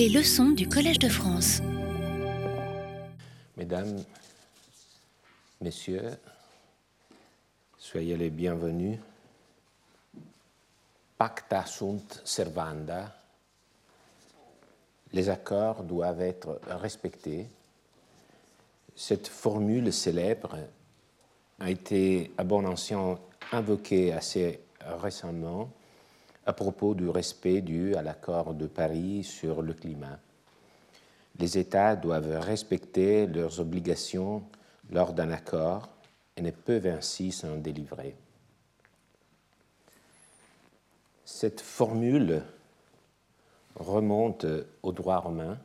Les leçons du Collège de France. Mesdames, Messieurs, soyez les bienvenus. Pacta sunt servanda. Les accords doivent être respectés. Cette formule célèbre a été à bon ancien invoquée assez récemment à propos du respect dû à l'accord de Paris sur le climat. Les États doivent respecter leurs obligations lors d'un accord et ne peuvent ainsi s'en délivrer. Cette formule remonte au droit romain.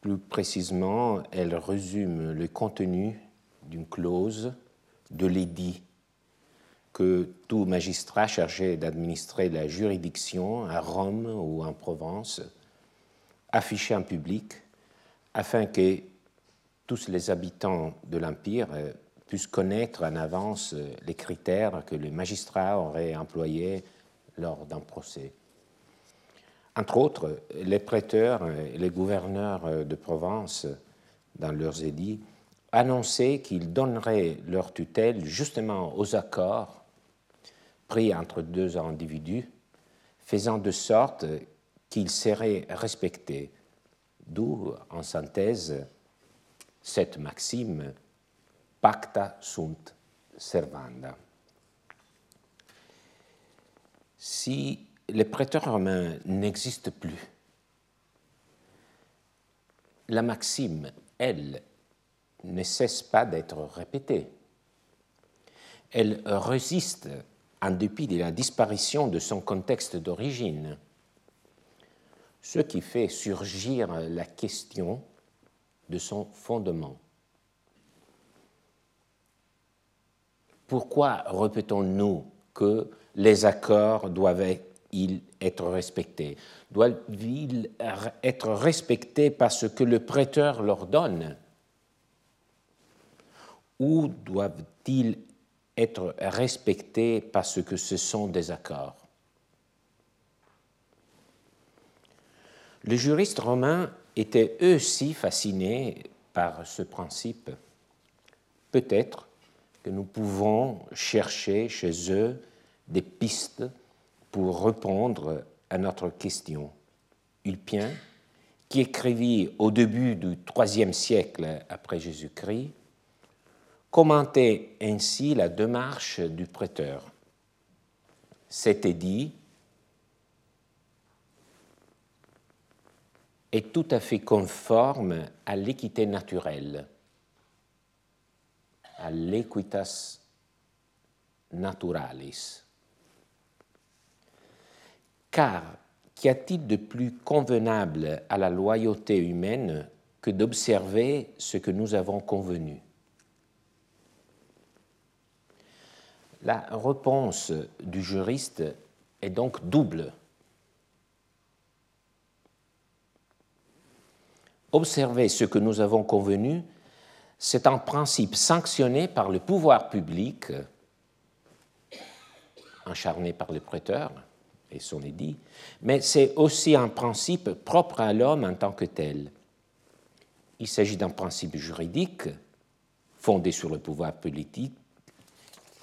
Plus précisément, elle résume le contenu d'une clause de l'édit que tout magistrat chargé d'administrer la juridiction à Rome ou en Provence affichait en public afin que tous les habitants de l'Empire euh, puissent connaître en avance euh, les critères que les magistrats auraient employés lors d'un procès. Entre autres, les prêteurs et les gouverneurs de Provence, dans leurs édits, annonçaient qu'ils donneraient leur tutelle justement aux accords pris entre deux individus, faisant de sorte qu'ils seraient respectés, d'où, en synthèse, cette maxime pacta sunt servanda. Si les prêteurs romains n'existent plus, la maxime, elle, ne cesse pas d'être répétée. Elle résiste en dépit de la disparition de son contexte d'origine, ce qui fait surgir la question de son fondement. Pourquoi répétons-nous que les accords doivent-ils être respectés? Doivent-ils être respectés parce que le prêteur leur donne? Ou doivent-ils être respectés parce que ce sont des accords. Les juristes romains étaient eux aussi fascinés par ce principe. Peut-être que nous pouvons chercher chez eux des pistes pour répondre à notre question. Ulpien, qui écrivit au début du IIIe siècle après Jésus-Christ, commentait ainsi la démarche du prêteur. C'était dit est tout à fait conforme à l'équité naturelle, à l'equitas naturalis. Car qu'y a-t-il de plus convenable à la loyauté humaine que d'observer ce que nous avons convenu? La réponse du juriste est donc double. Observer ce que nous avons convenu, c'est un principe sanctionné par le pouvoir public, encharné par le prêteur et son édit, mais c'est aussi un principe propre à l'homme en tant que tel. Il s'agit d'un principe juridique fondé sur le pouvoir politique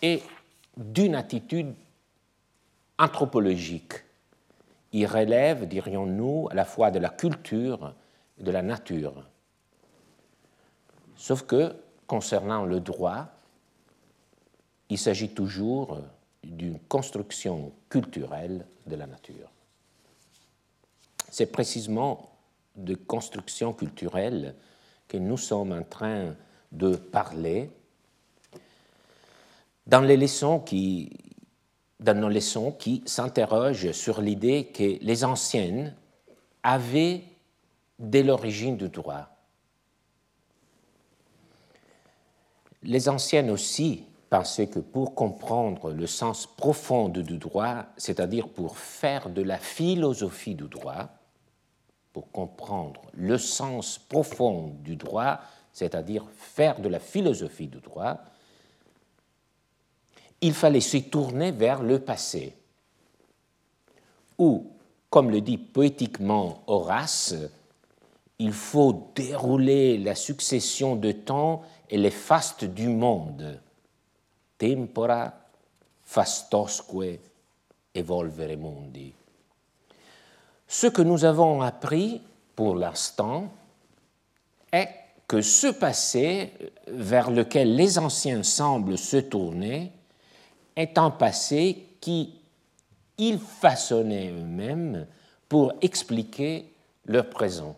et d'une attitude anthropologique. Il relève, dirions-nous, à la fois de la culture et de la nature. Sauf que, concernant le droit, il s'agit toujours d'une construction culturelle de la nature. C'est précisément de construction culturelle que nous sommes en train de parler dans, nos leçons qui s'interrogent sur l'idée que les anciennes avaient dès l'origine du droit. Les anciennes aussi pensaient que pour comprendre le sens profond du droit, c'est-à-dire pour faire de la philosophie du droit, pour comprendre le sens profond du droit, c'est-à-dire faire de la philosophie du droit, il fallait se tourner vers le passé, où Comme le dit poétiquement Horace, il faut dérouler la succession de temps et les fastes du monde. Tempora fastosque evolvere mundi. Ce que nous avons appris pour l'instant est que ce passé vers lequel les anciens semblent se tourner est un passé qui ils façonnaient eux-mêmes pour expliquer leur présent.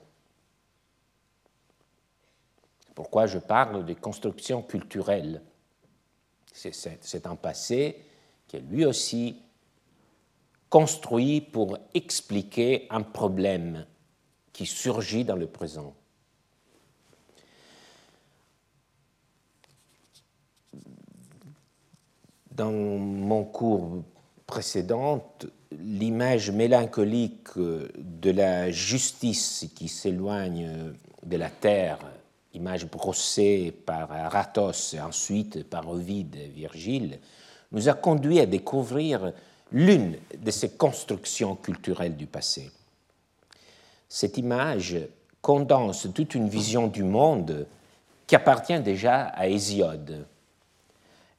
Pourquoi je parle de construction culturelle C'est un passé qui est lui aussi construit pour expliquer un problème qui surgit dans le présent. Dans mon cours précédent, l'image mélancolique de la justice qui s'éloigne de la terre, image brossée par Aratos et ensuite par Ovide et Virgile, nous a conduit à découvrir l'une de ces constructions culturelles du passé. Cette image condense toute une vision du monde qui appartient déjà à Hésiode.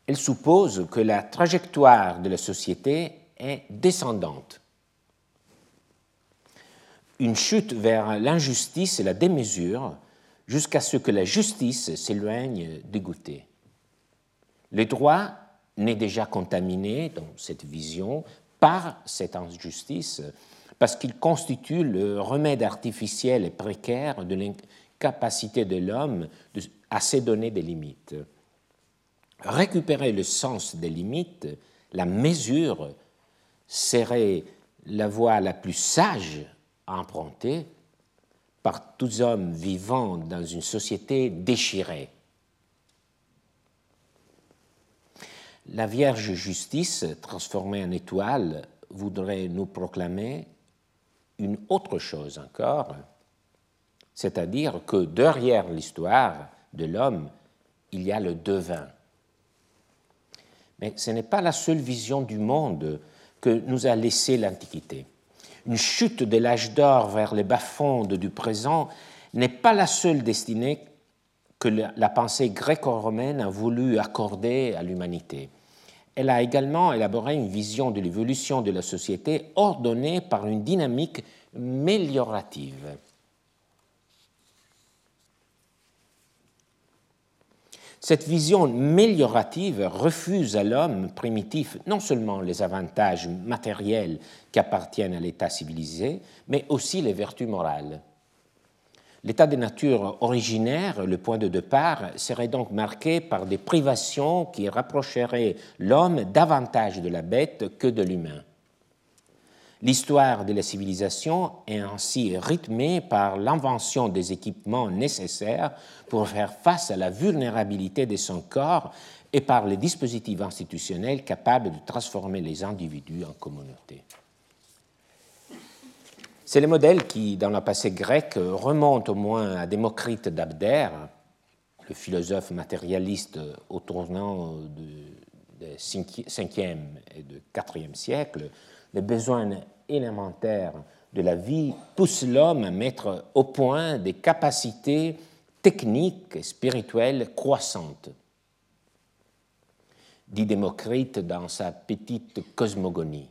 Elle suppose que la trajectoire de la société est descendante. Une chute vers l'injustice et la démesure jusqu'à ce que la justice s'éloigne dégoûtée. Le droit n'est déjà contaminé dans cette vision par cette injustice, parce qu'il constitue le remède artificiel et précaire de l'incapacité de l'homme à se donner des limites. Récupérer le sens des limites, la mesure, serait la voie la plus sage à emprunter par tous hommes vivant dans une société déchirée. La Vierge Justice, transformée en étoile, voudrait nous proclamer une autre chose encore, c'est-à-dire que derrière l'histoire de l'homme, il y a le devin. Mais ce n'est pas la seule vision du monde que nous a laissé l'Antiquité. Une chute de l'âge d'or vers les bas-fonds du présent n'est pas la seule destinée que la pensée gréco-romaine a voulu accorder à l'humanité. Elle a également élaboré une vision de l'évolution de la société ordonnée par une dynamique méliorative. Cette vision méliorative refuse à l'homme primitif non seulement les avantages matériels qui appartiennent à l'état civilisé, mais aussi les vertus morales. L'état de nature originaire, le point de départ, serait donc marqué par des privations qui rapprocheraient l'homme davantage de la bête que de l'humain. L'histoire de la civilisation est ainsi rythmée par l'invention des équipements nécessaires pour faire face à la vulnérabilité de son corps et par les dispositifs institutionnels capables de transformer les individus en communautés. C'est le modèle qui, dans le passé grec, remonte au moins à Démocrite d'Abdère, le philosophe matérialiste au tournant du 5e et du 4e siècle. Élémentaires de la vie poussent l'homme à mettre au point des capacités techniques et spirituelles croissantes. Dit Démocrite dans sa petite cosmogonie.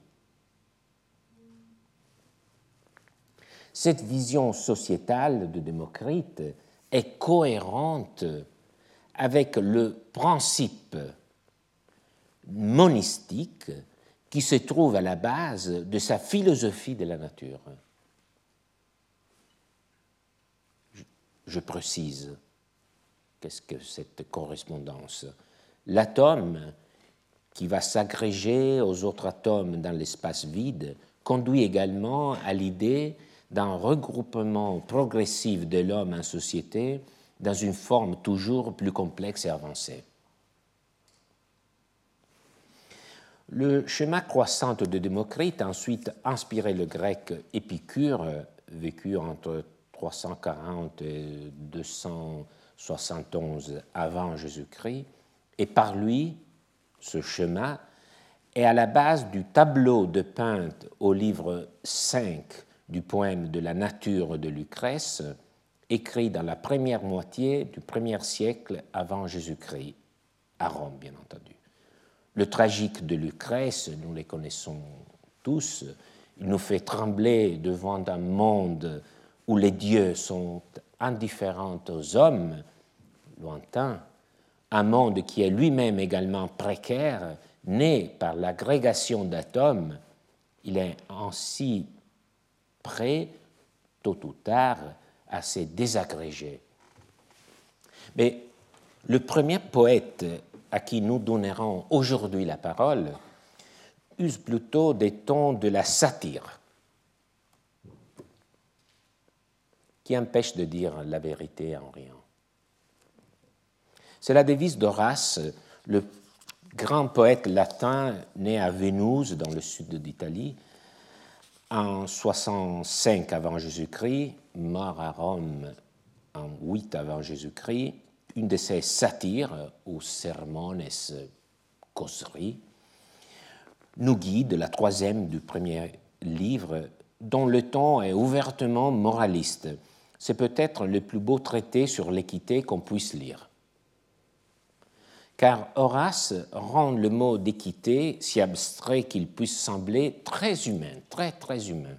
Cette vision sociétale de Démocrite est cohérente avec le principe monistique qui se trouve à la base de sa philosophie de la nature. Je précise, qu'est-ce que cette correspondance? L'atome qui va s'agréger aux autres atomes dans l'espace vide conduit également à l'idée d'un regroupement progressif de l'homme en société dans une forme toujours plus complexe et avancée. Le schéma croissant de Démocrite a ensuite inspiré le grec Épicure, vécu entre 340 et 271 avant Jésus-Christ, et par lui, ce schéma est à la base du tableau de peinte au livre 5 du poème de la nature de Lucrèce, écrit dans la première moitié du premier siècle avant Jésus-Christ, à Rome bien entendu. Le tragique de Lucrèce, nous les connaissons tous, il nous fait trembler devant un monde où les dieux sont indifférents aux hommes, lointains, un monde qui est lui-même également précaire, né par l'agrégation d'atomes, il est ainsi prêt, tôt ou tard, à se désagréger. Mais le premier poète à qui nous donnerons aujourd'hui la parole use plutôt des tons de la satire, qui empêche de dire la vérité en rien. C'est la devise d'Horace, le grand poète latin né à Vénus, dans le sud d'Italie, en 65 avant Jésus-Christ, mort à Rome en 8 avant Jésus-Christ, une de ses satires, ou sermones, causeries, nous guide, la troisième du premier livre, dont le ton est ouvertement moraliste. C'est peut-être le plus beau traité sur l'équité qu'on puisse lire. Car Horace rend le mot d'équité si abstrait qu'il puisse sembler très humain, très très humain.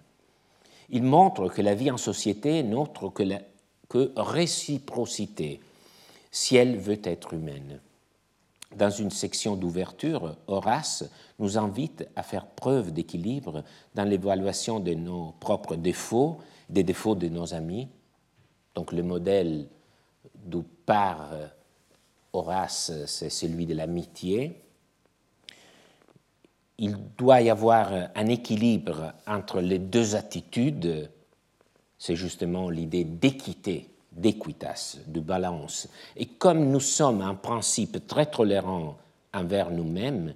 Il montre que la vie en société n'est autre que, que réciprocité, si elle veut être humaine. Dans une section d'ouverture, Horace nous invite à faire preuve d'équilibre dans l'évaluation de nos propres défauts, des défauts de nos amis. Donc le modèle d'où part Horace, c'est celui de l'amitié. Il doit y avoir un équilibre entre les deux attitudes. C'est justement l'idée d'équité d'équitas, de balance. Et comme nous sommes en principe très tolérants envers nous-mêmes,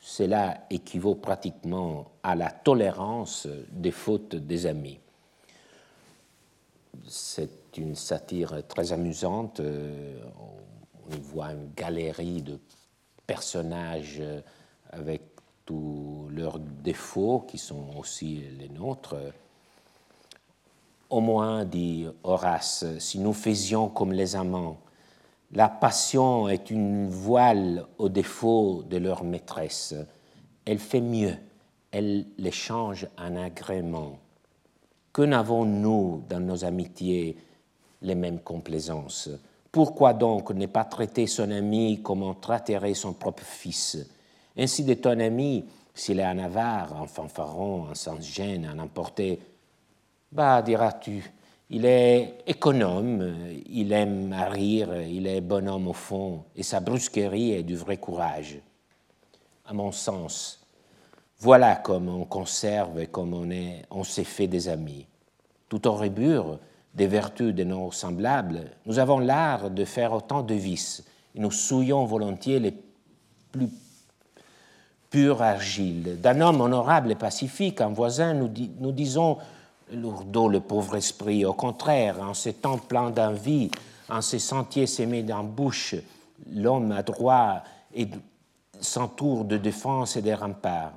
cela équivaut pratiquement à la tolérance des fautes des amis. C'est une satire très amusante. On y voit une galerie de personnages avec tous leurs défauts qui sont aussi les nôtres au moins, dit Horace, si nous faisions comme les amants, la passion est une voile au défaut de leur maîtresse. Elle fait mieux, elle les change en agrément. Que n'avons-nous dans nos amitiés les mêmes complaisances? Pourquoi donc ne pas traiter son ami comme on traiterait son propre fils? Ainsi de ton ami, s'il est un avare, un fanfaron, un sans-gêne, un emporté, bah, diras-tu, il est économe, il aime à rire, il est bonhomme au fond, et sa brusquerie est du vrai courage. À mon sens, voilà comme on conserve et comme on, est, on s'est fait des amis. Tout en rébure des vertus de nos semblables, nous avons l'art de faire autant de vices, et nous souillons volontiers les plus pures argiles. D'un homme honorable et pacifique, un voisin, nous, nous disons lourdeau le pauvre esprit. Au contraire, en ces temps pleins d'envie, en ces sentiers semés d'embûches, l'homme adroit et s'entoure de défense et de remparts.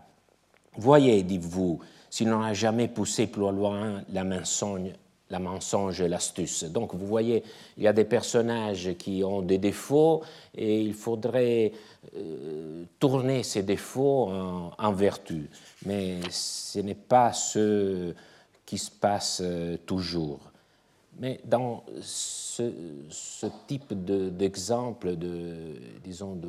Voyez, dites-vous, s'il n'en a jamais poussé plus loin la mensonge, la mensonge et l'astuce. Donc vous voyez, il y a des personnages qui ont des défauts et il faudrait euh, tourner ces défauts en, en vertu. Mais ce n'est pas ce qui se passe euh, toujours. Mais dans ce, type d'exemple, de, disons,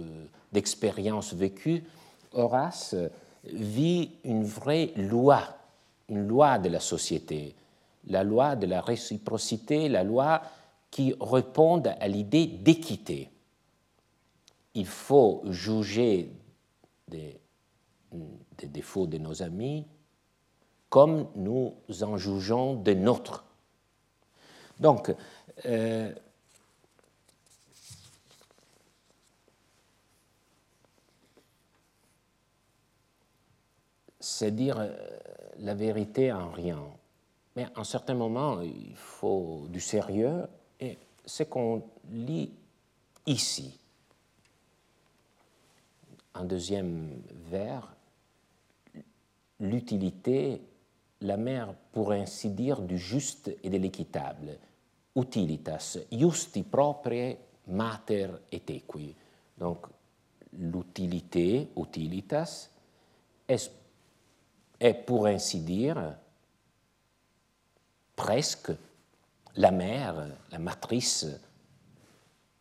d'expérience vécue, Horace vit une vraie loi, une loi de la société, la loi de la réciprocité, la loi qui répond à l'idée d'équité. Il faut juger des, des défauts de nos amis, comme nous en jugeons de nôtres. Donc, euh, c'est dire euh, la vérité en rien. Mais à un certain moment, il faut du sérieux, et ce qu'on lit ici, un deuxième vers, l'utilité, la mère, pour ainsi dire, du juste et de l'équitable. Utilitas, justi proprie mater et equi. Donc, l'utilité, utilitas, est, pour ainsi dire, presque la mère, la matrice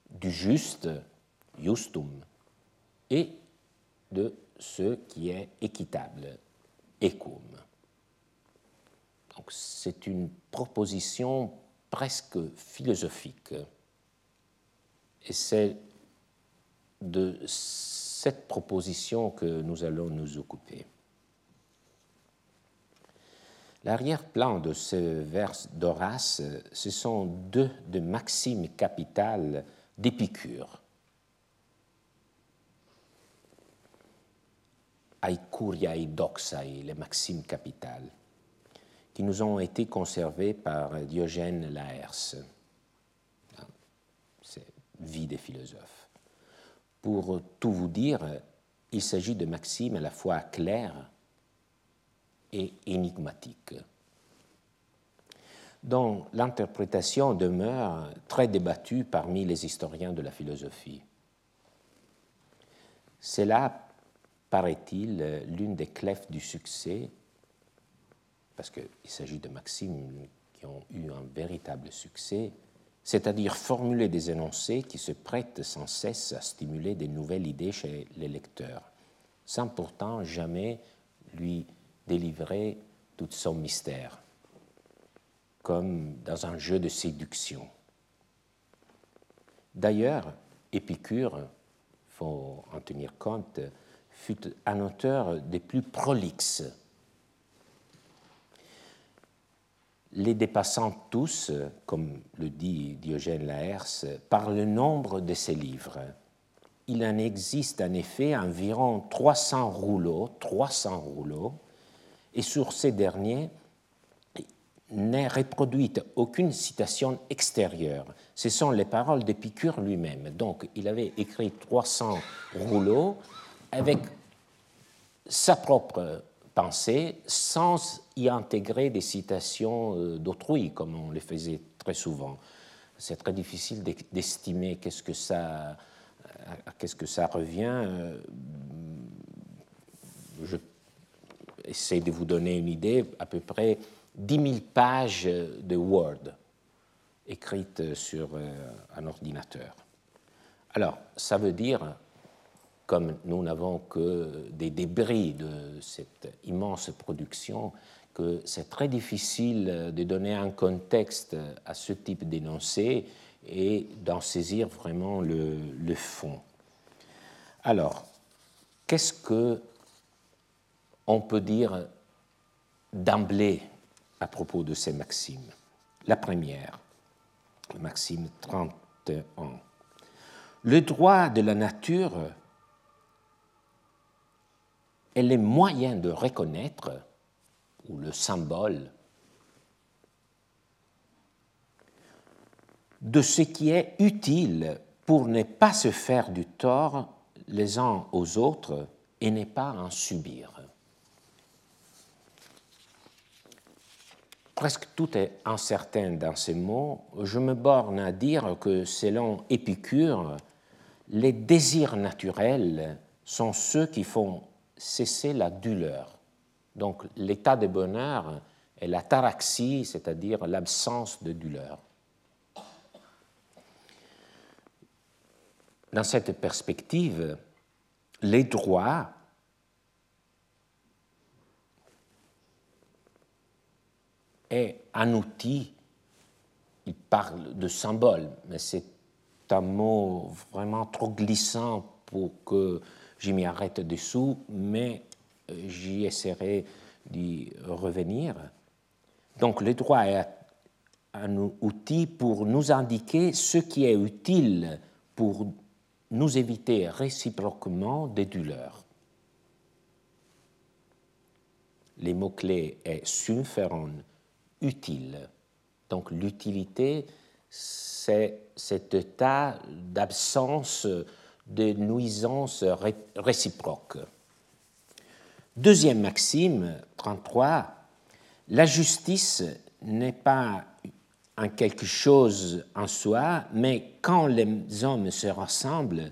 du juste, justum, et de ce qui est équitable, equum. Donc c'est une proposition presque philosophique. Et c'est de cette proposition que nous allons nous occuper. L'arrière-plan de ce vers d'Horace, ce sont deux de maximes capitales d'Épicure. Aikuria doxae, les maximes capitales, qui nous ont été conservées par Diogène Laërce. C'est vie des philosophes. Pour tout vous dire, il s'agit de maximes à la fois claires et énigmatiques dont l'interprétation demeure très débattue parmi les historiens de la philosophie. C'est là, paraît-il, l'une des clefs du succès, parce qu'il s'agit de maximes qui ont eu un véritable succès, c'est-à-dire formuler des énoncés qui se prêtent sans cesse à stimuler des nouvelles idées chez les lecteurs, sans pourtant jamais lui délivrer tout son mystère comme dans un jeu de séduction. D'ailleurs, Épicure, faut en tenir compte, fut un auteur des plus prolixes. Les dépassant tous, comme le dit Diogène Laërce, par le nombre de ses livres. Il en existe en effet environ 300 rouleaux, 300 rouleaux, et sur ces derniers, n'est reproduite aucune citation extérieure. Ce sont les paroles d'Épicure lui-même. Donc, il avait écrit 300 rouleaux avec sa propre pensée, sans y intégrer des citations euh, d'autrui, comme on le faisait très souvent. C'est très difficile d'estimer qu'est-ce que ça, qu'est-ce que ça revient. Euh, je essaie de vous donner une idée, à peu près 10 000 pages de Word écrites sur euh, un ordinateur. Alors, ça veut dire, comme nous n'avons que des débris de cette immense production, que c'est très difficile de donner un contexte à ce type d'énoncé et d'en saisir vraiment le, fond. Alors, qu'est-ce que on peut dire d'emblée à propos de ces maximes? La première, maxime 31. Le droit de la nature est le moyen de reconnaître, ou le symbole, de ce qui est utile pour ne pas se faire du tort les uns aux autres et ne pas en subir. presque tout est incertain dans ces mots, je me borne à dire que selon Épicure, les désirs naturels sont ceux qui font cesser la douleur. Donc l'état de bonheur est la taraxie, c'est-à-dire l'absence de douleur. Dans cette perspective, les droits est un outil, il parle de symbole, mais c'est un mot vraiment trop glissant pour que je m'y arrête dessous, mais euh, j'y essaierai d'y revenir. Donc le droit est un outil pour nous indiquer ce qui est utile pour nous éviter réciproquement des douleurs. Les mots-clés est sumferon, utile. Donc l'utilité, c'est cet état d'absence de nuisances réciproques. Deuxième maxime, 33, la justice n'est pas un quelque chose en soi, mais quand les hommes se rassemblent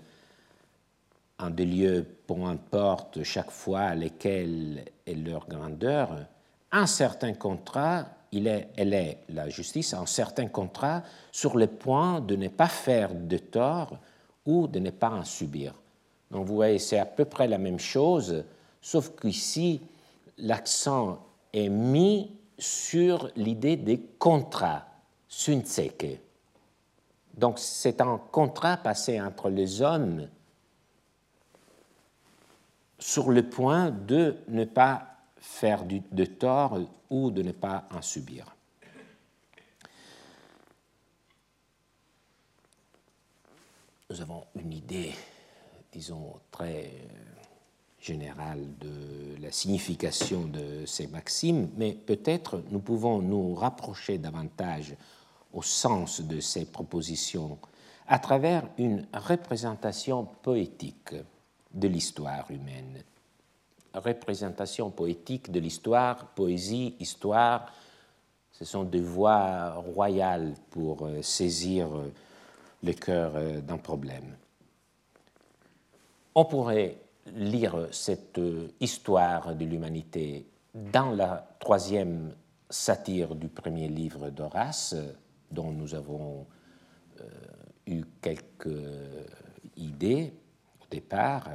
en des lieux, peu importe chaque fois lesquels est leur grandeur, un certain contrat, il est, elle est, la justice, un certain contrat sur le point de ne pas faire de tort ou de ne pas en subir. Donc vous voyez, c'est à peu près la même chose, sauf qu'ici, l'accent est mis sur l'idée des contrats, sunseke. Donc c'est un contrat passé entre les hommes sur le point de ne pas faire de tort ou de ne pas en subir. Nous avons une idée, disons, très générale de la signification de ces maximes, mais peut-être nous pouvons nous rapprocher davantage au sens de ces propositions à travers une représentation poétique de l'histoire humaine. Représentation poétique de l'histoire, poésie, histoire, ce sont des voies royales pour euh, saisir euh, le cœur euh, d'un problème. On pourrait lire cette histoire de l'humanité dans la troisième satire du premier livre d'Horace, dont nous avons eu quelques idées au départ,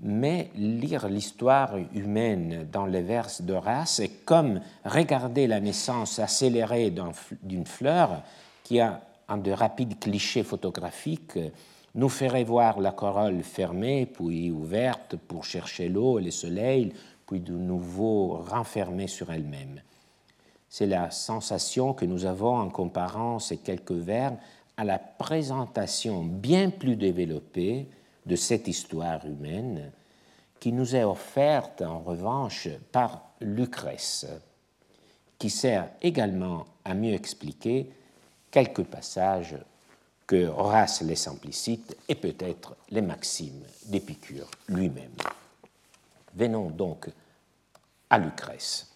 mais lire l'histoire humaine dans les vers d'Horace est comme regarder la naissance accélérée d'une fleur qui a un de rapides clichés photographiques nous ferait voir la corolle fermée puis ouverte pour chercher l'eau et le soleil, puis de nouveau renfermée sur elle-même. C'est la sensation que nous avons en comparant ces quelques vers à la présentation bien plus développée de cette histoire humaine qui nous est offerte en revanche par Lucrèce, qui sert également à mieux expliquer quelques passages que Horace les implicite et peut-être les maximes d'Épicure lui-même. Venons donc à Lucrèce.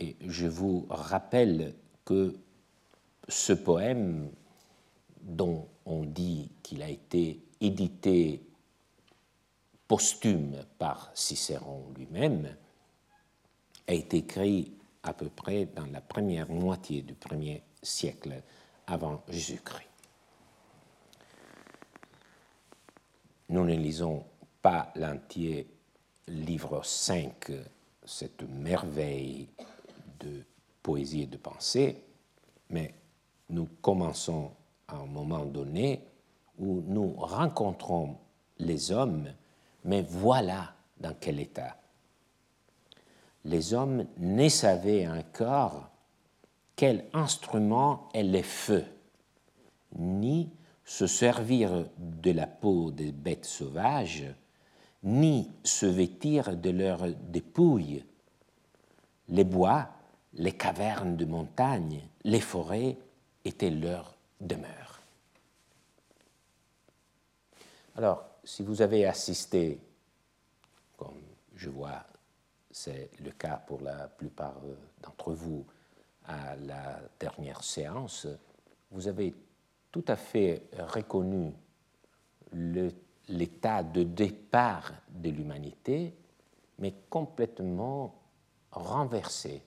Et je vous rappelle que ce poème dont on dit qu'il a été édité posthume par Cicéron lui-même, a été écrit à peu près dans la première moitié du premier siècle avant Jésus-Christ. Nous ne lisons pas l'entier livre 5, cette merveille de poésie et de pensée, mais nous commençons à un moment donné où nous rencontrons les hommes, mais voilà dans quel état. Les hommes ne savaient encore quel instrument est le feu, ni se servir de la peau des bêtes sauvages, ni se vêtir de leurs dépouilles. Les bois, les cavernes de montagne, les forêts étaient leur demeure. Alors, si vous avez assisté, comme je vois, c'est le cas pour la plupart d'entre vous, à la dernière séance, vous avez tout à fait reconnu l'état de départ de l'humanité, mais complètement renversé.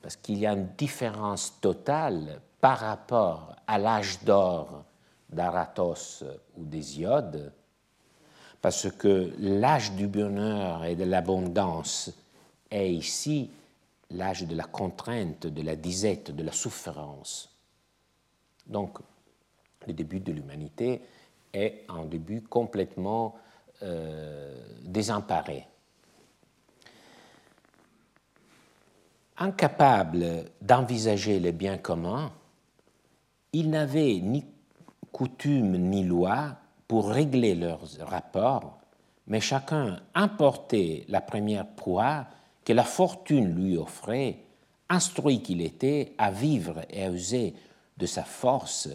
Parce qu'il y a une différence totale par rapport à l'âge d'or d'Aratos ou d'Hésiode, parce que l'âge du bonheur et de l'abondance est ici l'âge de la contrainte, de la disette, de la souffrance. Donc, le début de l'humanité est un début complètement euh, désemparé. Incapable d'envisager le bien commun, il n'avait ni coutume ni loi pour régler leurs rapports, mais chacun importait la première proie que la fortune lui offrait, instruit qu'il était à vivre et à user de sa force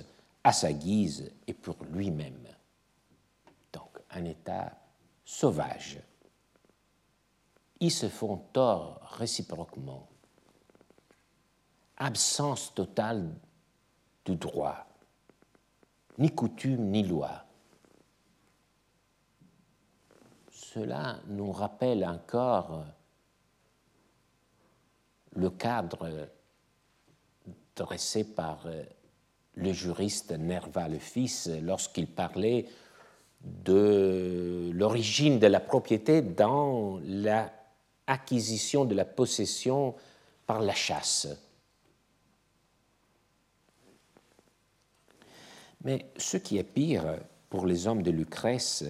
à sa guise et pour lui-même. Donc un état sauvage. Ils se font tort réciproquement. Absence totale du droit, ni coutume ni loi. Cela nous rappelle encore le cadre dressé par le juriste Nerval fils lorsqu'il parlait de l'origine de la propriété dans l'acquisition de la possession par la chasse. Mais ce qui est pire pour les hommes de Lucrèce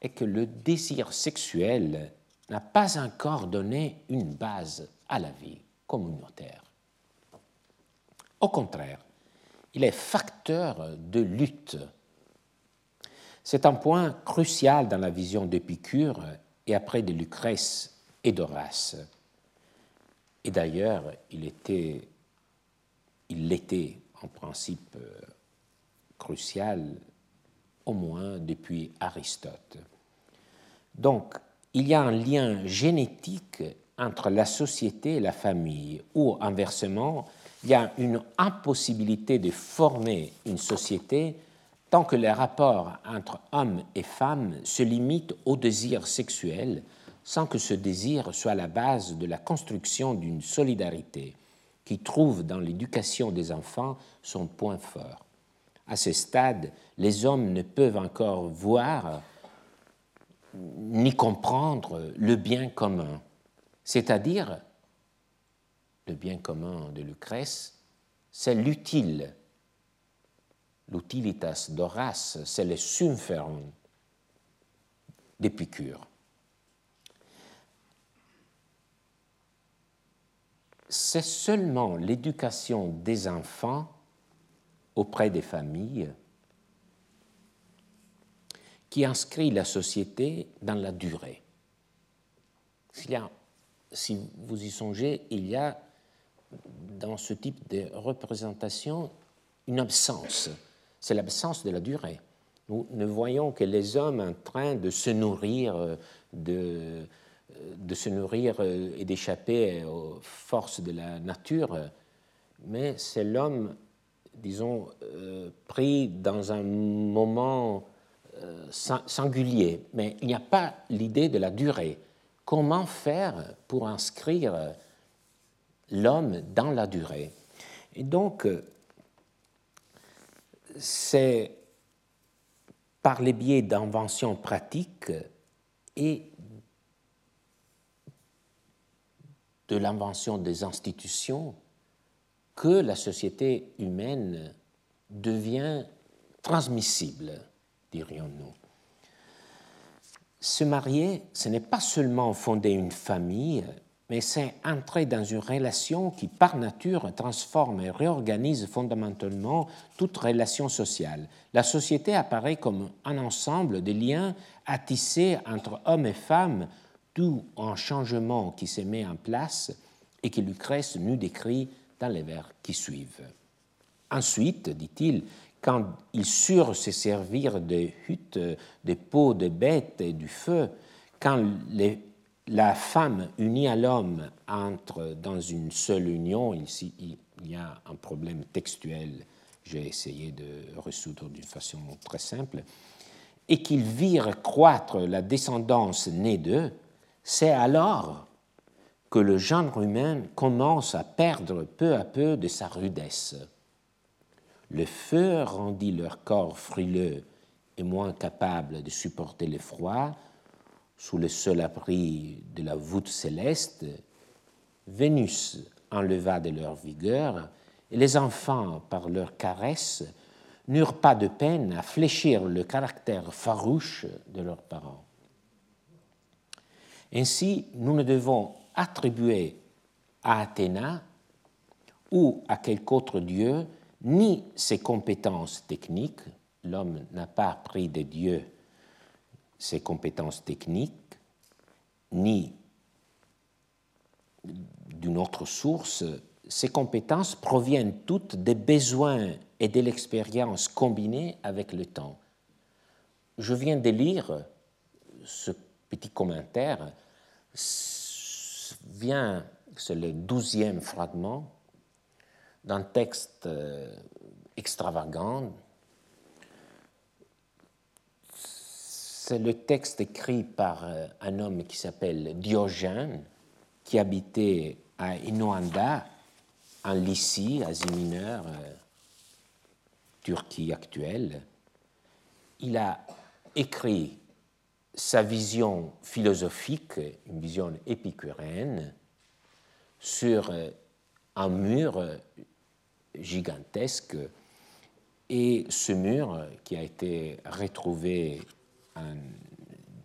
est que le désir sexuel n'a pas encore donné une base à la vie communautaire. Au contraire, il est facteur de lutte. C'est un point crucial dans la vision d'Épicure et après de Lucrèce et d'Horace. Et d'ailleurs, il était, il l'était en principe euh, crucial au moins depuis Aristote. Donc, il y a un lien génétique entre la société et la famille, ou inversement, il y a une impossibilité de former une société tant que les rapports entre hommes et femmes se limitent au désir sexuel, sans que ce désir soit la base de la construction d'une solidarité qui trouve dans l'éducation des enfants son point fort. À ce stade, les hommes ne peuvent encore voir ni comprendre le bien commun, c'est-à-dire le bien commun de Lucrèce, c'est l'utile. L'utilitas d'Horace, c'est le sumferum d'Épicure. C'est seulement l'éducation des enfants auprès des familles qui inscrit la société dans la durée. si vous y songez, il y a dans ce type de représentation une absence. C'est l'absence de la durée. Nous ne voyons que les hommes en train de se nourrir, de, de se nourrir et d'échapper aux forces de la nature, mais c'est l'homme, disons, euh, pris dans un moment euh, singulier. Mais il n'y a pas l'idée de la durée. Comment faire pour inscrire l'homme dans la durée? Et donc, c'est par les biais d'inventions pratiques et de l'invention des institutions que la société humaine devient transmissible, dirions-nous. Se marier, ce n'est pas seulement fonder une famille, mais c'est entrer dans une relation qui, par nature, transforme et réorganise fondamentalement toute relation sociale. La société apparaît comme un ensemble de liens à tisser entre hommes et femmes, tout un changement qui se met en place et que Lucrèce nous décrit dans les vers qui suivent. Ensuite, dit-il, quand il surent se servir des huttes, des peaux de bêtes et du feu, quand la femme unie à l'homme entre dans une seule union, ici il y a un problème textuel, j'ai essayé de résoudre d'une façon très simple, et qu'ils virent croître la descendance née d'eux, c'est alors que le genre humain commence à perdre peu à peu de sa rudesse. Le feu rendit leur corps frileux et moins capable de supporter le froid, sous le seul abri de la voûte céleste, Vénus enleva de leur vigueur, et les enfants, par leurs caresses, n'eurent pas de peine à fléchir le caractère farouche de leurs parents. Ainsi, nous ne devons attribuer à Athéna ou à quelque autre dieu ni ses compétences techniques, l'homme n'a pas appris des dieux ses compétences techniques, ni d'une autre source. Ces compétences proviennent toutes des besoins et de l'expérience combinés avec le temps. Je viens de lire ce petit commentaire, vient, c'est le douzième fragment d'un texte euh, extravagant. C'est le texte écrit par euh, un homme qui s'appelle Diogène, qui habitait à Inoanda, en Lycie, Asie mineure, euh, Turquie actuelle. Il a écrit sa vision philosophique, une vision épicurienne, sur un mur gigantesque. Et ce mur, qui a été retrouvé en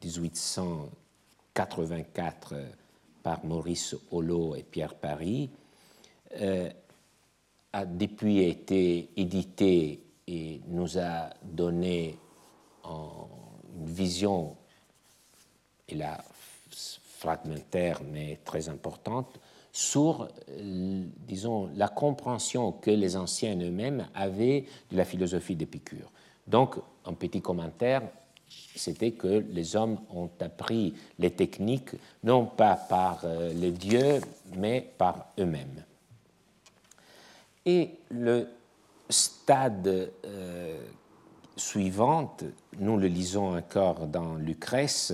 1884 par Maurice Hollot et Pierre Paris, euh, a depuis été édité et nous a donné une vision, et la fragmentaire mais très importante, sur, euh, disons, la compréhension que les anciens eux-mêmes avaient de la philosophie d'Épicure. Donc, un petit commentaire, c'était que les hommes ont appris les techniques non pas par euh, les dieux, mais par eux-mêmes. Et le stade euh, suivant, nous le lisons encore dans Lucrèce,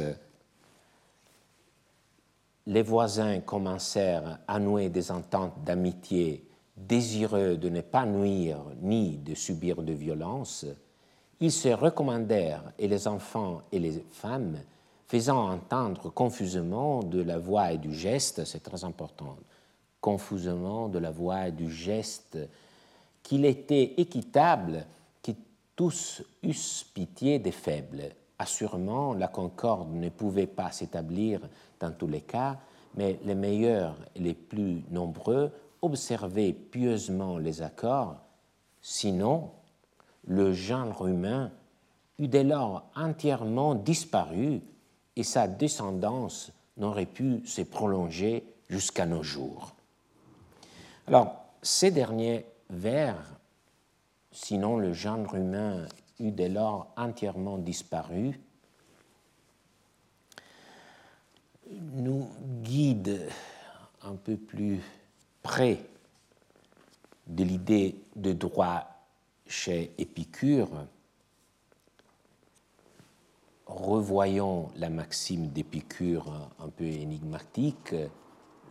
les voisins commencèrent à nouer des ententes d'amitié désireux de ne pas nuire ni de subir de violence, ils se recommandèrent et les enfants et les femmes, faisant entendre confusément de la voix et du geste, c'est très important, confusément de la voix et du geste, qu'il était équitable que tous eussent pitié des faibles. Assurément, la concorde ne pouvait pas s'établir dans tous les cas, mais les meilleurs et les plus nombreux observaient pieusement les accords, sinon le genre humain eût dès lors entièrement disparu et sa descendance n'aurait pu se prolonger jusqu'à nos jours. Alors, ces derniers vers, sinon le genre humain dès lors entièrement disparu, nous guide un peu plus près de l'idée de droit chez Épicure, revoyons la maxime d'Épicure un peu énigmatique,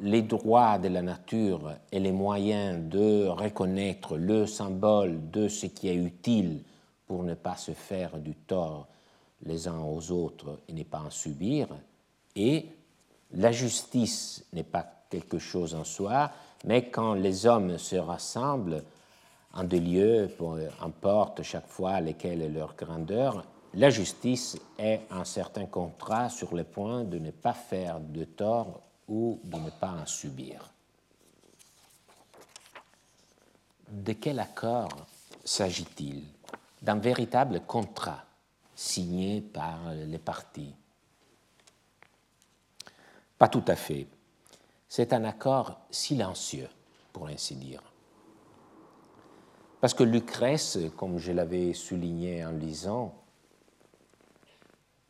les droits de la nature et les moyens de reconnaître le symbole de ce qui est utile pour ne pas se faire du tort les uns aux autres et ne pas en subir, et la justice n'est pas quelque chose en soi, mais quand les hommes se rassemblent en deux lieux, peu importe chaque fois lesquels est leur grandeur, la justice est un certain contrat sur le point de ne pas faire de tort ou de ne pas en subir. De quel accord s'agit-il? D'un véritable contrat signé par les parties pas tout à fait. C'est un accord silencieux, pour ainsi dire. Parce que Lucrèce, comme je l'avais souligné en lisant,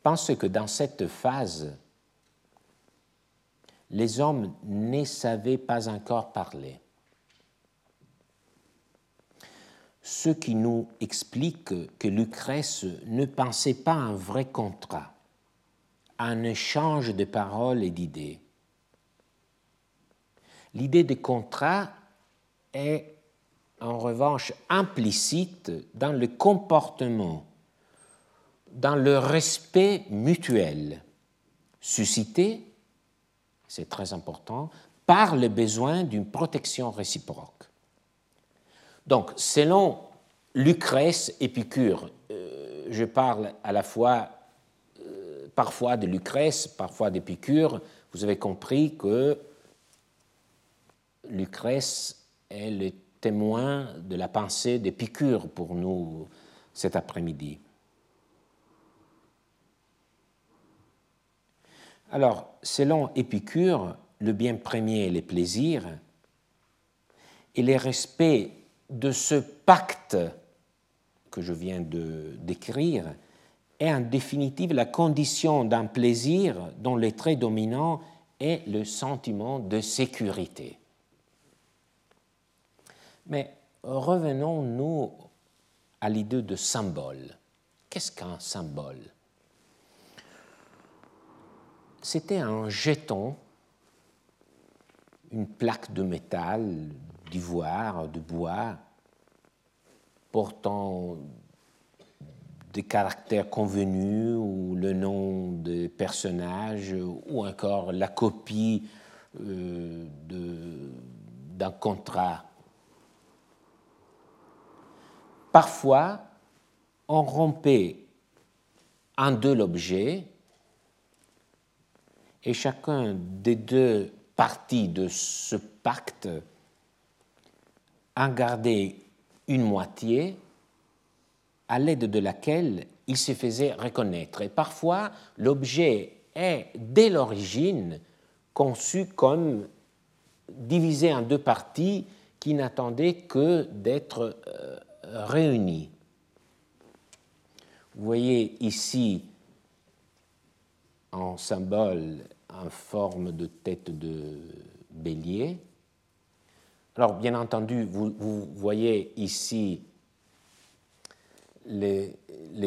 pense que dans cette phase, les hommes ne savaient pas encore parler. Ce qui nous explique que Lucrèce ne pensait pas un vrai contrat, un échange de paroles et d'idées. L'idée de contrat est en revanche implicite dans le comportement, dans le respect mutuel, suscité, c'est très important, par le besoin d'une protection réciproque. Donc, selon Lucrèce, Épicure, euh, je parle à la fois parfois de Lucrèce, parfois d'Épicure, vous avez compris que Lucrèce est le témoin de la pensée d'Épicure pour nous cet après-midi. Alors, selon Épicure, le bien premier est le plaisir, et le respect de ce pacte que je viens de décrire est en définitive la condition d'un plaisir dont le trait dominant est le sentiment de sécurité. Mais revenons-nous à l'idée de symbole. Qu'est-ce qu'un symbole? C'était un jeton, une plaque de métal, d'ivoire, de bois, portant des caractères convenus ou le nom des personnages ou encore la copie euh, d'un contrat. Parfois, on rompait un de l'objet et chacun des deux parties de ce pacte en gardait une moitié à l'aide de laquelle il se faisait reconnaître. Et parfois, l'objet est, dès l'origine, conçu comme divisé en deux parties qui n'attendaient que d'être euh, réunies. Vous voyez ici en symbole en forme de tête de bélier. Alors, bien entendu, vous, voyez ici les,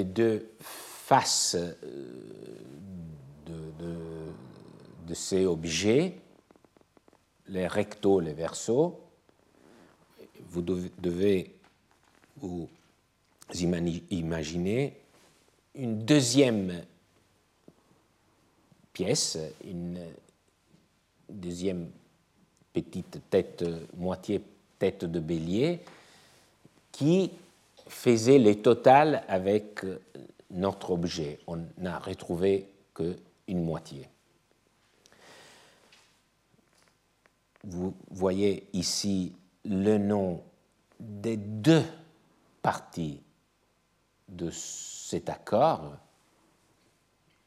deux faces euh, de, ces objets, les rectos, les versos. Vous devez vous imaginer une deuxième pièce, une deuxième petite tête, moitié tête de bélier, qui faisait le total avec euh, notre objet. On n'a retrouvé qu'une moitié. Vous voyez ici le nom des deux parties de cet accord.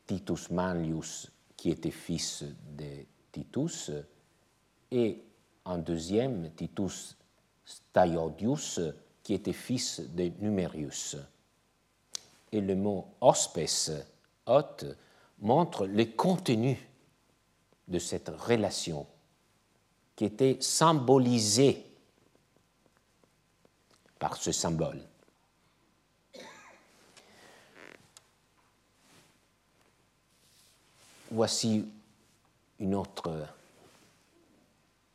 Titus Manlius, qui était fils de Titus, et en deuxième, Titus Staiodius, qui était fils de Numerius. Et le mot hospes, hôte, montre le contenu de cette relation qui était symbolisée par ce symbole. Voici une autre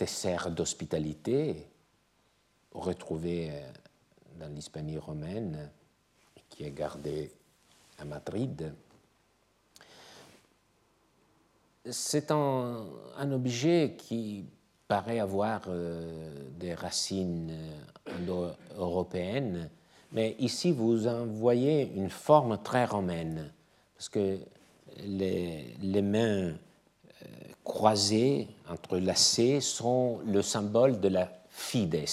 tesser d'hospitalité retrouvée euh, dans l'Hispanie romaine, qui est gardé à Madrid. C'est un, objet qui paraît avoir euh, des racines euh, européennes, mais ici vous en voyez une forme très romaine, parce que les mains euh, croisées, entrelacées, sont le symbole de la fides,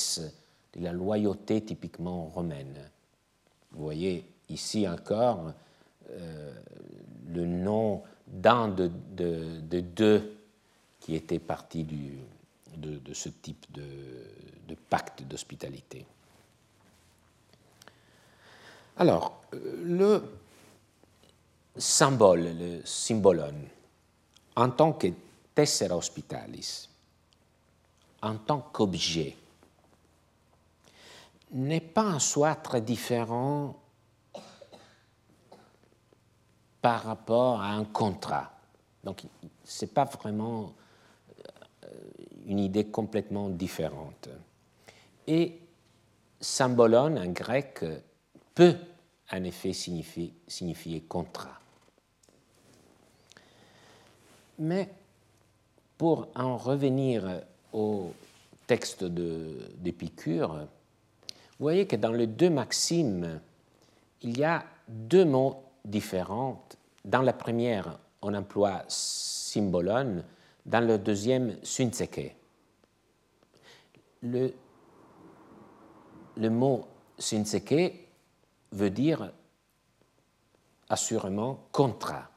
de la loyauté typiquement romaine. Vous voyez ici encore euh, le nom d'un de, deux qui était parti de, ce type de, pacte d'hospitalité. Alors, le symbole, le symbolon, en tant que tessera hospitalis, en tant qu'objet, n'est pas en soi très différent par rapport à un contrat. Donc, ce n'est pas vraiment euh, une idée complètement différente. Et symbolon en grec peut en effet signifier, signifier contrat. Mais pour en revenir au texte d'Épicure, vous voyez que dans les deux maximes, il y a deux mots différents. Dans la première, on emploie symbolon, dans le deuxième, sunseke. Le, le mot sunseke veut dire assurément contrat.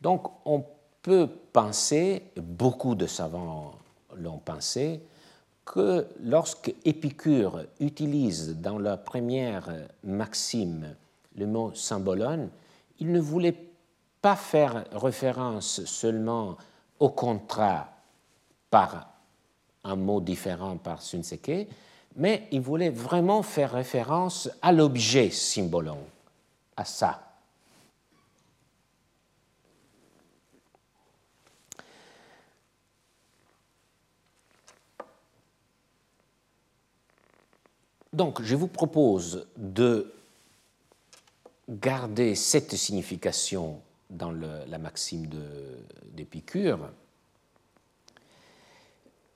Donc on peut penser, beaucoup de savants l'ont pensé, que lorsque Épicure utilise dans la première maxime le mot symbolon, il ne voulait pas faire référence seulement au contrat par un mot différent par sunseke, mais il voulait vraiment faire référence à l'objet symbolon, à ça. Donc, je vous propose de garder cette signification dans la maxime d'Épicure,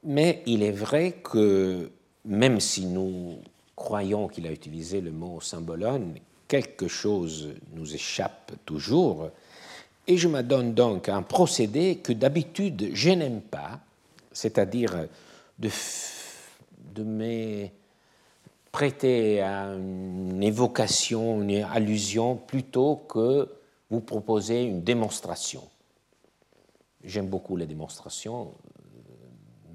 mais il est vrai que même si nous croyons qu'il a utilisé le mot symbolone, quelque chose nous échappe toujours, et je me donne donc un procédé que d'habitude je n'aime pas, c'est-à-dire de mes prêter à une évocation, une allusion, plutôt que vous proposer une démonstration. J'aime beaucoup les démonstrations,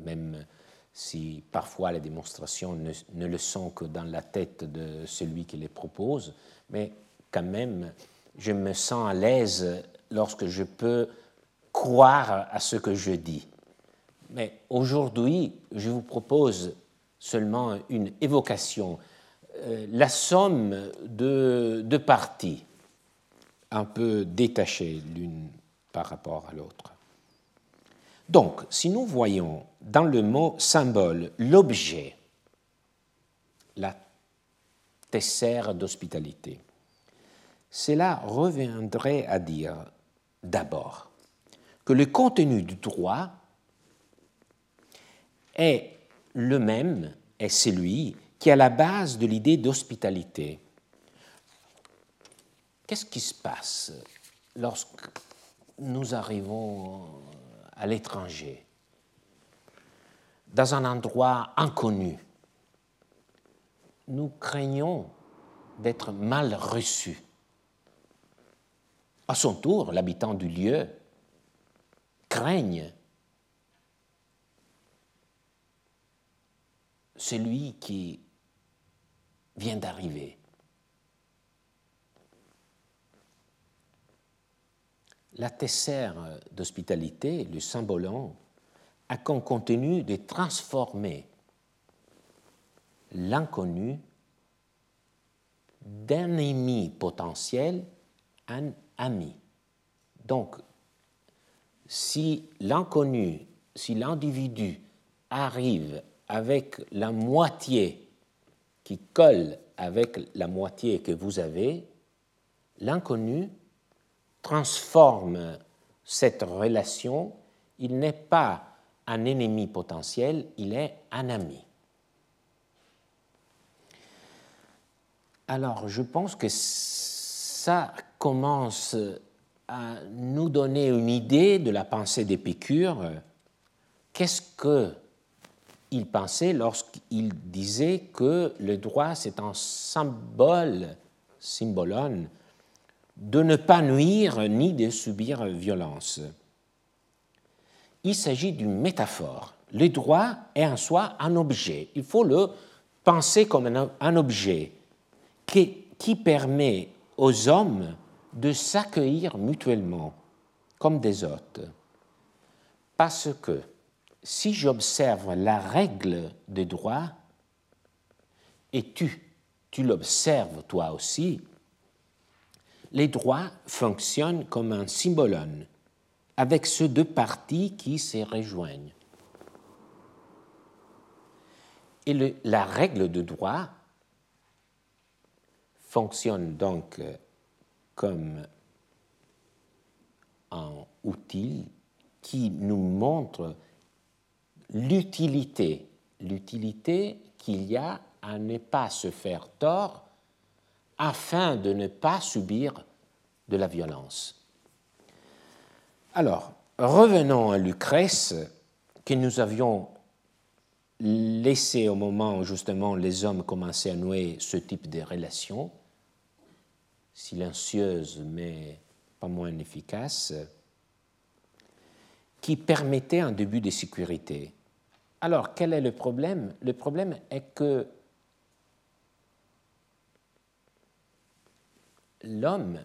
même si parfois les démonstrations ne, le sont que dans la tête de celui qui les propose, mais quand même, je me sens à l'aise lorsque je peux croire à ce que je dis. Mais aujourd'hui, je vous propose seulement une évocation, euh, la somme de deux parties, un peu détachées l'une par rapport à l'autre. Donc, si nous voyons dans le mot symbole l'objet, la tessère d'hospitalité, cela reviendrait à dire d'abord que le contenu du droit est le même est celui qui est à la base de l'idée d'hospitalité. Qu'est-ce qui se passe lorsque nous arrivons à l'étranger, dans un endroit inconnu Nous craignons d'être mal reçus. À son tour, l'habitant du lieu craigne celui qui vient d'arriver. La tessère d'hospitalité, le symbolon, a comme contenu de transformer l'inconnu d'un ennemi potentiel en ami. Donc, si l'inconnu, si l'individu arrive avec la moitié qui colle avec la moitié que vous avez, l'inconnu transforme cette relation, il n'est pas un ennemi potentiel, il est un ami. Alors je pense que ça commence à nous donner une idée de la pensée d'Épicure. Qu'est-ce que il pensait lorsqu'il disait que le droit, c'est un symbole, symbolon, de ne pas nuire ni de subir violence. Il s'agit d'une métaphore. Le droit est en soi un objet. Il faut le penser comme un, objet qui, qui permet aux hommes de s'accueillir mutuellement comme des hôtes. Parce que si j'observe la règle de droit, et tu, tu l'observes toi aussi, les droits fonctionnent comme un symbolone, avec ces deux parties qui se rejoignent. Et la règle de droit fonctionne donc comme un outil qui nous montre l'utilité, l'utilité qu'il y a à ne pas se faire tort afin de ne pas subir de la violence. Alors, revenons à Lucrèce que nous avions laissé au moment où justement les hommes commençaient à nouer ce type de relations, silencieuses mais pas moins efficaces, qui permettaient un début de sécurité. Alors, quel est le problème? Le problème est que l'homme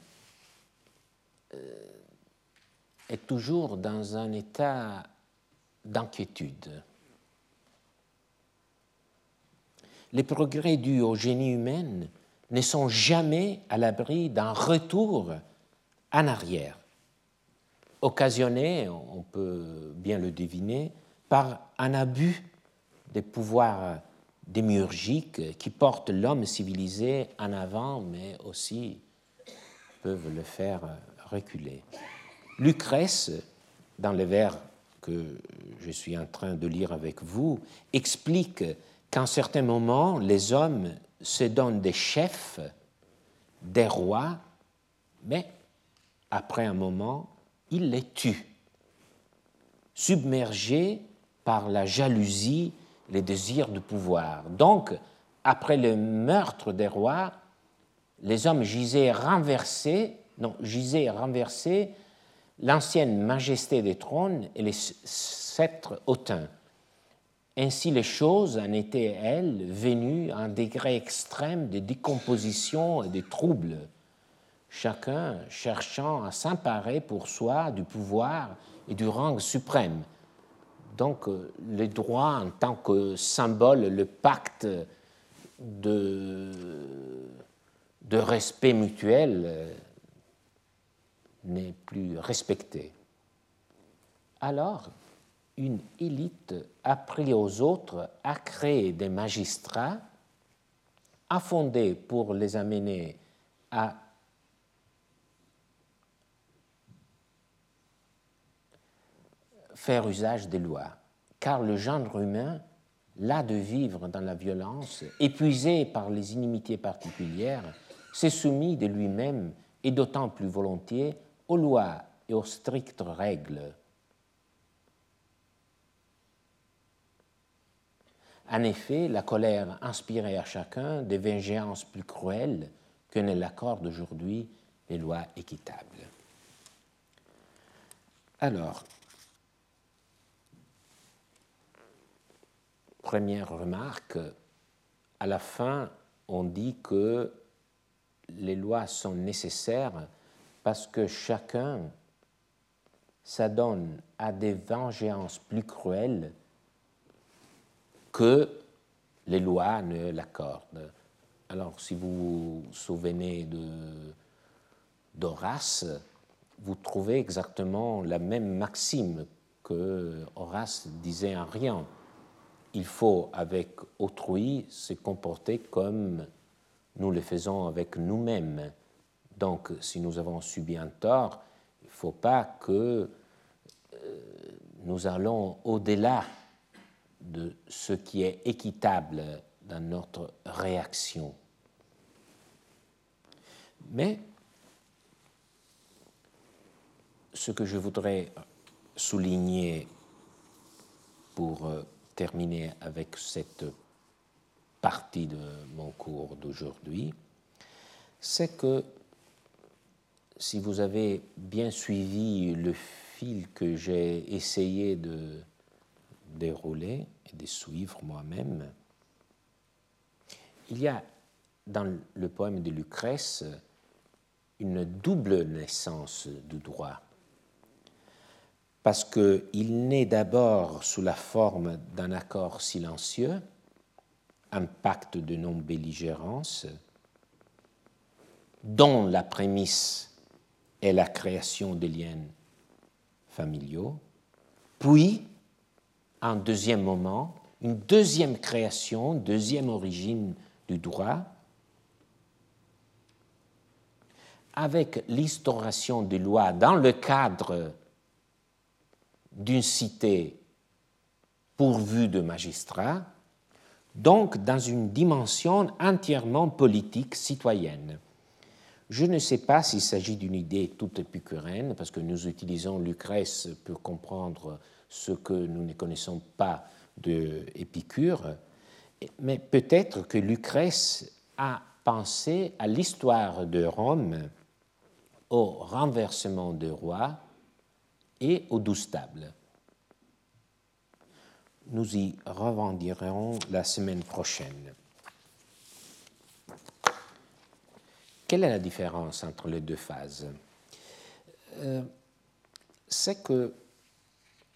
euh, est toujours dans un état d'inquiétude. Les progrès dus au génie humain ne sont jamais à l'abri d'un retour en arrière, occasionné, on peut bien le deviner, par un abus des pouvoirs démiurgiques qui portent l'homme civilisé en avant, mais aussi peuvent le faire reculer. Lucrèce, dans les vers que je suis en train de lire avec vous, explique qu'en certains moments, les hommes se donnent des chefs, des rois, mais après un moment, ils les tuent, submergés par la jalousie, les désirs de pouvoir. Donc, après le meurtre des rois, les hommes gisaient renversés, non, gisaient renversés l'ancienne majesté des trônes et les sceptres hautains. Ainsi les choses en étaient, elles, venues à un degré extrême de décomposition et de troubles, chacun cherchant à s'emparer pour soi du pouvoir et du rang suprême. Donc le droit en tant que symbole, le pacte de respect mutuel euh, n'est plus respecté. Alors, une élite appris aux autres à créer des magistrats, a fondé pour les amener à faire usage des lois, car le genre humain, là de vivre dans la violence, épuisé par les inimitiés particulières, s'est soumis de lui-même et d'autant plus volontiers aux lois et aux strictes règles. En effet, la colère inspirait à chacun des vengeances plus cruelles que ne l'accordent aujourd'hui les lois équitables. Alors, première remarque, à la fin, on dit que les lois sont nécessaires parce que chacun s'adonne à des vengeances plus cruelles que les lois ne l'accordent. Alors, si vous vous souvenez d'Horace, vous trouvez exactement la même maxime que Horace disait en rien. Il faut, avec autrui, se comporter comme nous le faisons avec nous-mêmes. Donc, si nous avons subi un tort, il ne faut pas que euh, nous allons au-delà de ce qui est équitable dans notre réaction. Mais ce que je voudrais souligner pour euh, terminer avec cette partie de mon cours d'aujourd'hui, c'est que si vous avez bien suivi le fil que j'ai essayé de dérouler et de suivre moi-même, il y a dans le poème de Lucrèce une double naissance du droit, parce qu'il naît d'abord sous la forme d'un accord silencieux, un pacte de non-belligérance dont la prémisse est la création des liens familiaux, puis, un deuxième moment, une deuxième création, deuxième origine du droit, avec l'instauration des lois dans le cadre d'une cité pourvue de magistrats, donc dans une dimension entièrement politique citoyenne. Je ne sais pas s'il s'agit d'une idée toute épicurienne, parce que nous utilisons Lucrèce pour comprendre ce que nous ne connaissons pas de Épicure, mais peut-être que Lucrèce a pensé à l'histoire de Rome, au renversement de roi et au douze tables. nous y revendirons la semaine prochaine. Quelle est la différence entre les deux phases? Euh, C'est que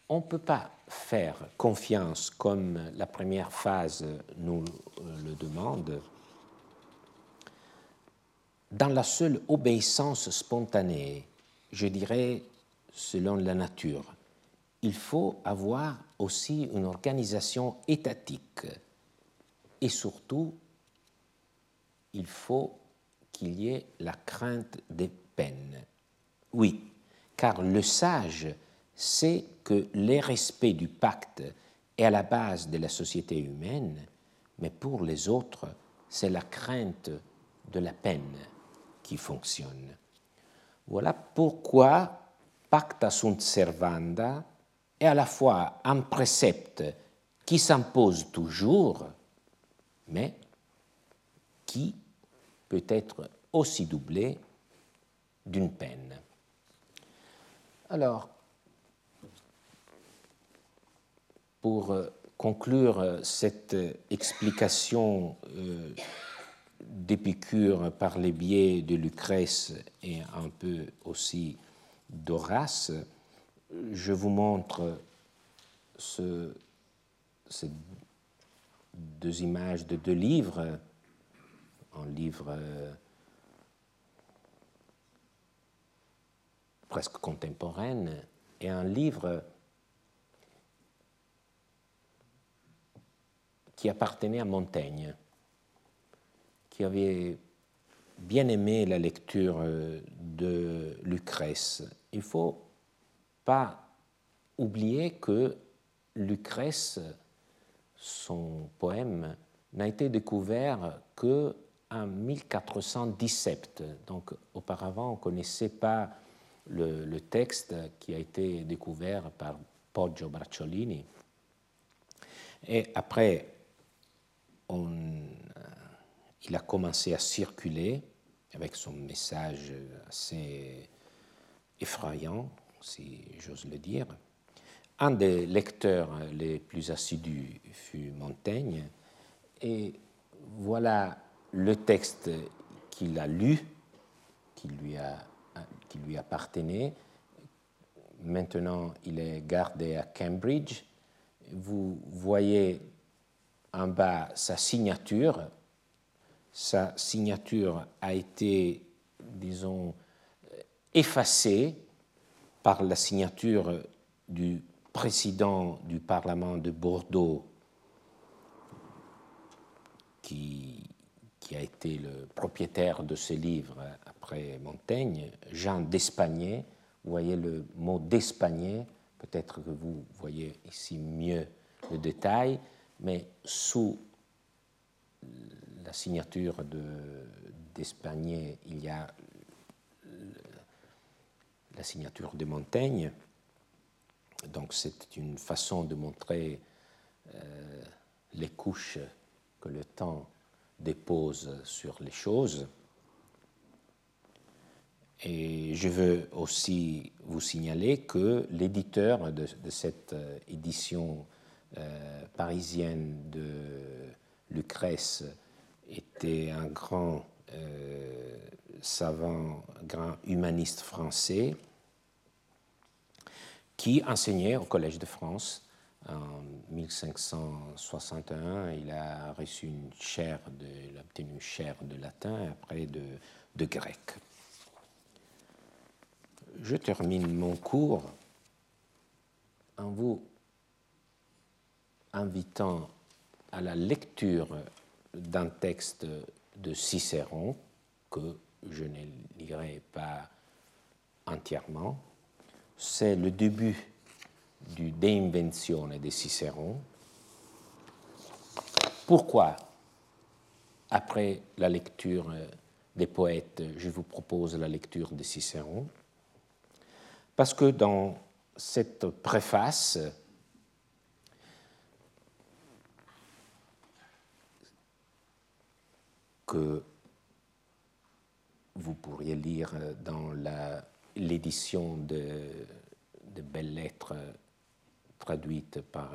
on ne peut pas faire confiance comme la première phase nous le demande dans la seule obéissance spontanée, je dirais selon la nature. Il faut avoir aussi une organisation étatique et surtout, il faut qu'il y ait la crainte des peines. Oui, car le sage sait que le respect du pacte est à la base de la société humaine, mais pour les autres, c'est la crainte de la peine qui fonctionne. Voilà pourquoi pacta sunt servanda est à la fois un précepte qui s'impose toujours, mais qui peut être aussi doublé d'une peine. Alors, pour euh, conclure euh, cette explication euh, d'Épicure par les biais de Lucrèce et un peu aussi d'Horace, je vous montre ce, ces deux images de deux livres, un livre presque contemporain et un livre qui appartenait à Montaigne, qui avait bien aimé la lecture euh, de Lucrèce. Il ne faut pas oublier que Lucrèce, son poème, n'a été découvert que en 1417. Donc auparavant, on ne connaissait pas le, le, texte qui a été découvert par Poggio Bracciolini. Et après, on, il a commencé à circuler avec son message assez effrayant, si j'ose le dire. Un des lecteurs les plus assidus fut Montaigne, et voilà le texte qu'il a lu, qui lui, a, qui lui appartenait. Maintenant, il est gardé à Cambridge. Vous voyez en bas sa signature. Sa signature a été, disons, effacée par la signature du président du Parlement de Bordeaux, qui, a été le propriétaire de ce livre après Montaigne, Jean d'Espagné. Vous voyez le mot d'Espagné, peut-être que vous voyez ici mieux le détail mais sous la signature d'Espagné, il y a la signature de Montaigne. Donc c'est une façon de montrer euh, les couches que le temps dépose sur les choses. Et je veux aussi vous signaler que l'éditeur de, cette euh, édition euh, parisienne de Lucrèce était un grand euh, savant, grand humaniste français qui enseignait au Collège de France en 1561. Il a reçu une chaire il a obtenu une chaire de latin et après de grec. Je termine mon cours en vous invitant à la lecture d'un texte de Cicéron que je ne lirai pas entièrement. C'est le début du De Inventione de Cicéron. Pourquoi, après la lecture des poètes, je vous propose la lecture de Cicéron? Parce que dans cette préface, que vous pourriez lire dans l'édition de, Belles Lettres traduite par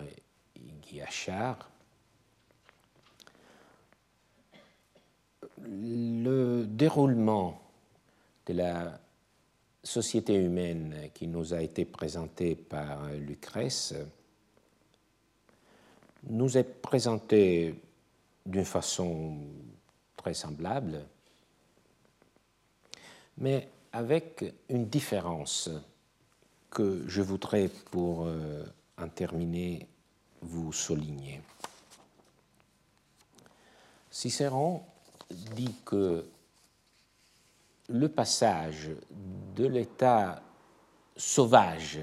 Guillachard, le déroulement de la société humaine qui nous a été présentée par Lucrèce nous est présenté d'une façon très semblable, mais avec une différence que je voudrais pour euh, en terminer vous souligner. Cicéron dit que le passage de l'état sauvage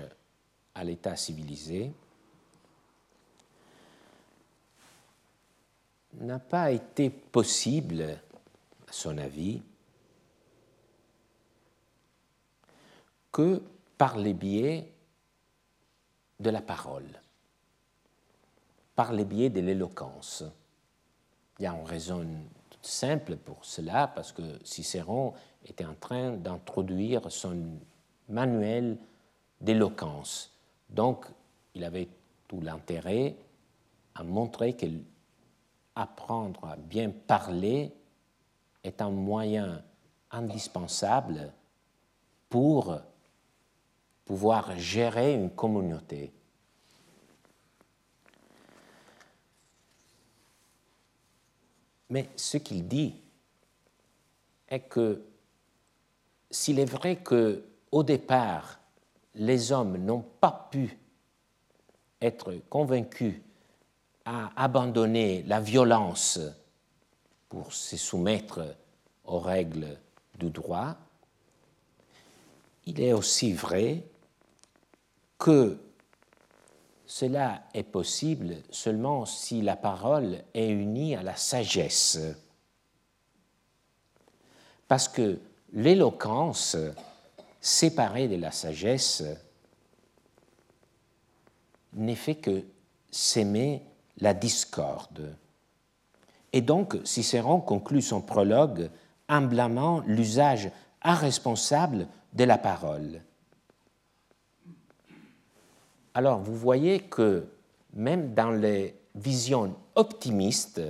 à l'état civilisé n'a pas été possible, à son avis, que par les biais de la parole, par les biais de l'éloquence. Il y a une raison simple pour cela, parce que Cicéron était en train d'introduire son manuel d'éloquence. Donc, il avait tout l'intérêt à montrer qu'apprendre à bien parler est un moyen indispensable pour pouvoir gérer une communauté. Mais ce qu'il dit est que s'il est vrai que au départ les hommes n'ont pas pu être convaincus à abandonner la violence pour se soumettre aux règles du droit, il est aussi vrai que cela est possible seulement si la parole est unie à la sagesse. Parce que l'éloquence, séparée de la sagesse, n'est fait que s'aimer la discorde. Et donc Cicéron conclut son prologue en blâmant l'usage irresponsable de la parole. Alors vous voyez que même dans les visions optimistes,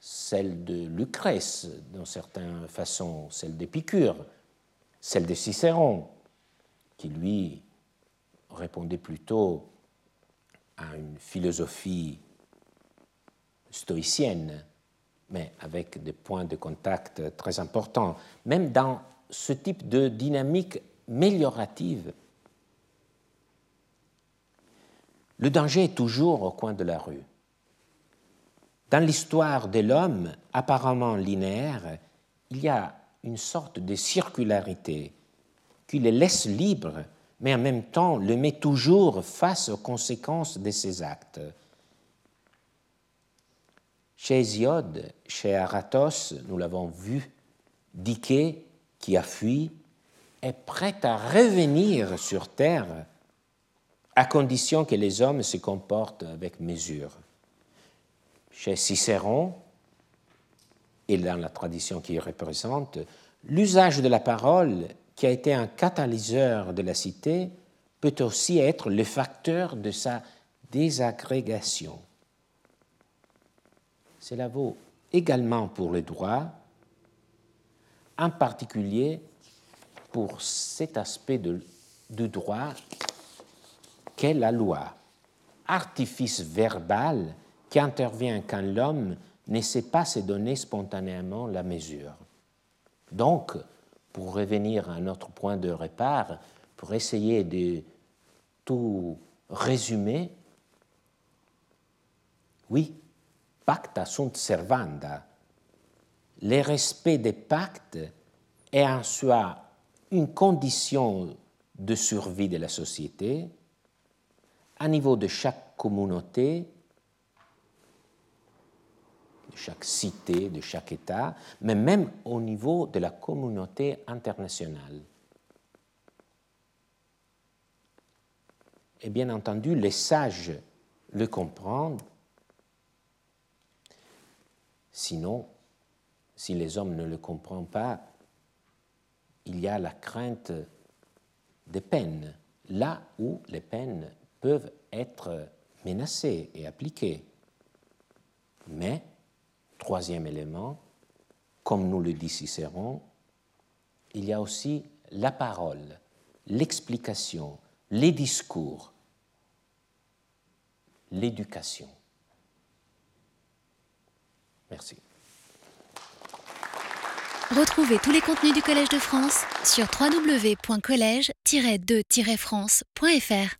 celle de Lucrèce, dans certaines façons, celle d'Épicure, celle de Cicéron, qui lui répondait plutôt à une philosophie stoïcienne, mais avec des points de contact très importants. Même dans ce type de dynamique méliorative, le danger est toujours au coin de la rue. Dans l'histoire de l'homme, apparemment linéaire, il y a une sorte de circularité qui le laisse libre, mais en même temps le met toujours face aux conséquences de ses actes. Chez Hésiode, chez Aratos, nous l'avons vu, Diké qui a fui est prêt à revenir sur terre à condition que les hommes se comportent avec mesure. Chez Cicéron, et dans la tradition qu'il représente, l'usage de la parole, qui a été un catalyseur de la cité, peut aussi être le facteur de sa désagrégation. Cela vaut également pour le droit, en particulier pour cet aspect du droit qu'est la loi, artifice verbal qui intervient quand l'homme ne sait pas se donner spontanément la mesure. Donc, pour revenir à notre point de repère, pour essayer de tout résumer, oui, pacta sunt servanda, le respect des pactes est en soi une condition de survie de la société, à niveau de chaque communauté, de chaque cité, de chaque État, mais même au niveau de la communauté internationale. Et bien entendu, les sages le comprennent, sinon si les hommes ne le comprennent pas, il y a la crainte des peines, là où les peines peuvent être menacée et appliquée. Mais, troisième élément, comme nous le dit Cicéron, il y a aussi la parole, l'explication, les discours, l'éducation. Merci. Retrouvez tous les contenus du Collège de France sur www.colège-2-france.fr.